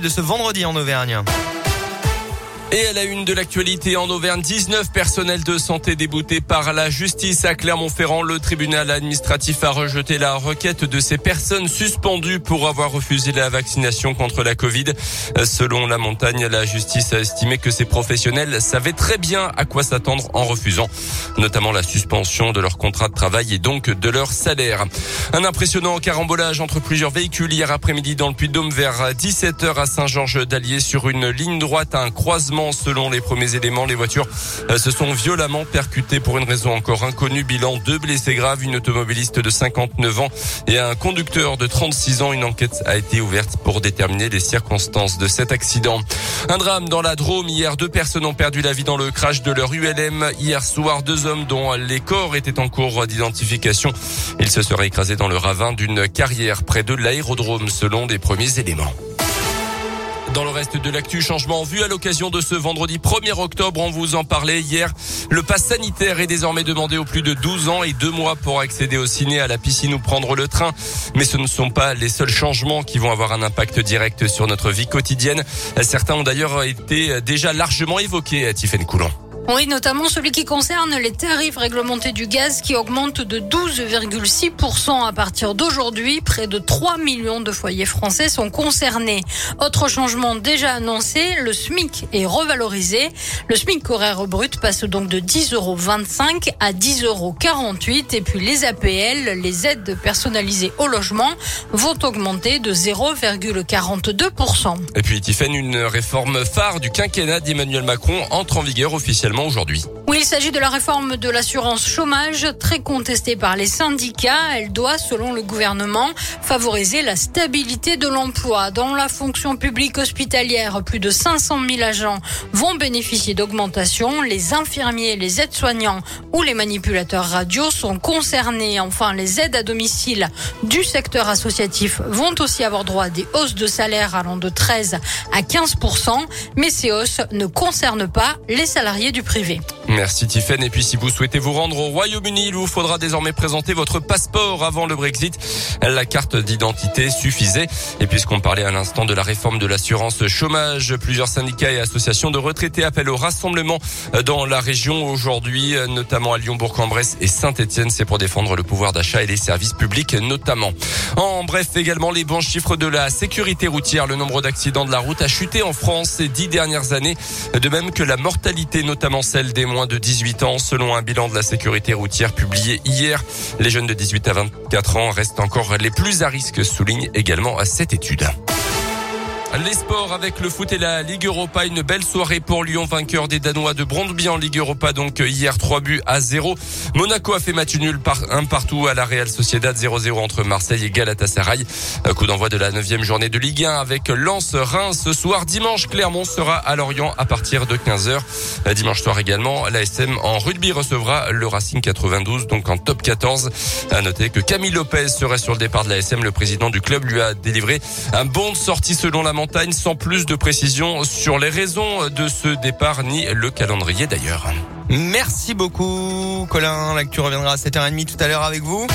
de ce vendredi en Auvergne. Et à la une de l'actualité en Auvergne, 19 personnels de santé déboutés par la justice à Clermont-Ferrand. Le tribunal administratif a rejeté la requête de ces personnes suspendues pour avoir refusé la vaccination contre la Covid. Selon la montagne, la justice a estimé que ces professionnels savaient très bien à quoi s'attendre en refusant, notamment la suspension de leur contrat de travail et donc de leur salaire. Un impressionnant carambolage entre plusieurs véhicules hier après-midi dans le Puy-de-Dôme vers 17h à Saint-Georges-d'Allier sur une ligne droite à un croisement Selon les premiers éléments, les voitures euh, se sont violemment percutées pour une raison encore inconnue. Bilan deux blessés graves, une automobiliste de 59 ans et un conducteur de 36 ans. Une enquête a été ouverte pour déterminer les circonstances de cet accident. Un drame dans la Drôme. Hier, deux personnes ont perdu la vie dans le crash de leur ULM. Hier soir, deux hommes dont les corps étaient en cours d'identification. Ils se seraient écrasés dans le ravin d'une carrière près de l'aérodrome selon des premiers éléments. Dans le reste de l'actu, changement en vue à l'occasion de ce vendredi 1er octobre. On vous en parlait hier. Le pass sanitaire est désormais demandé aux plus de 12 ans et deux mois pour accéder au ciné, à la piscine ou prendre le train. Mais ce ne sont pas les seuls changements qui vont avoir un impact direct sur notre vie quotidienne. Certains ont d'ailleurs été déjà largement évoqués à Tiffaine Coulon. Oui, notamment celui qui concerne les tarifs réglementés du gaz qui augmentent de 12,6% à partir d'aujourd'hui. Près de 3 millions de foyers français sont concernés. Autre changement déjà annoncé, le SMIC est revalorisé. Le SMIC horaire brut passe donc de 10,25 euros à 10,48 euros. Et puis les APL, les aides personnalisées au logement, vont augmenter de 0,42%. Et puis Tiffen, une réforme phare du quinquennat d'Emmanuel Macron entre en vigueur officiellement Oui, il s'agit de la réforme de l'assurance chômage, très contestée par les syndicats. Elle doit, selon le gouvernement, favoriser la stabilité de l'emploi. Dans la fonction publique hospitalière, plus de 500 000 agents vont bénéficier d'augmentation. Les infirmiers, les aides-soignants ou les manipulateurs radio sont concernés. Enfin, les aides à domicile du secteur associatif vont aussi avoir droit à des hausses de salaire allant de 13 à 15% mais ces hausses ne concernent pas les salariés du Merci Tiffen. Et puis si vous souhaitez vous rendre au Royaume-Uni, il vous faudra désormais présenter votre passeport avant le Brexit. La carte d'identité suffisait. Et puisqu'on parlait à l'instant de la réforme de l'assurance chômage, plusieurs syndicats et associations de retraités appellent au rassemblement dans la région aujourd'hui, notamment à Lyon, Bourg-en-Bresse et Saint-Etienne. C'est pour défendre le pouvoir d'achat et les services publics notamment. En bref, également les bons chiffres de la sécurité routière. Le nombre d'accidents de la route a chuté en France ces dix dernières années, de même que la mortalité, notamment celle des moins de 18 ans. Selon un bilan de la sécurité routière publié hier, les jeunes de 18 à 24 ans restent encore les plus à risque, souligne également cette étude. Les sports avec le foot et la Ligue Europa. Une belle soirée pour Lyon, vainqueur des Danois de Brondby en Ligue Europa. Donc hier, 3 buts à 0. Monaco a fait match nul un partout à la Real Sociedad 0-0 entre Marseille et Galatasaray. Coup d'envoi de la neuvième journée de Ligue 1 avec Lens Reims ce soir. Dimanche, Clermont sera à Lorient à partir de 15h. Dimanche soir également, l'ASM en rugby recevra le Racing 92, donc en top 14. À noter que Camille Lopez serait sur le départ de l'ASM. Le président du club lui a délivré un bon de sortie selon la sans plus de précision sur les raisons de ce départ ni le calendrier d'ailleurs. Merci beaucoup Colin, l'actu reviendra à 7h30 tout à l'heure avec vous.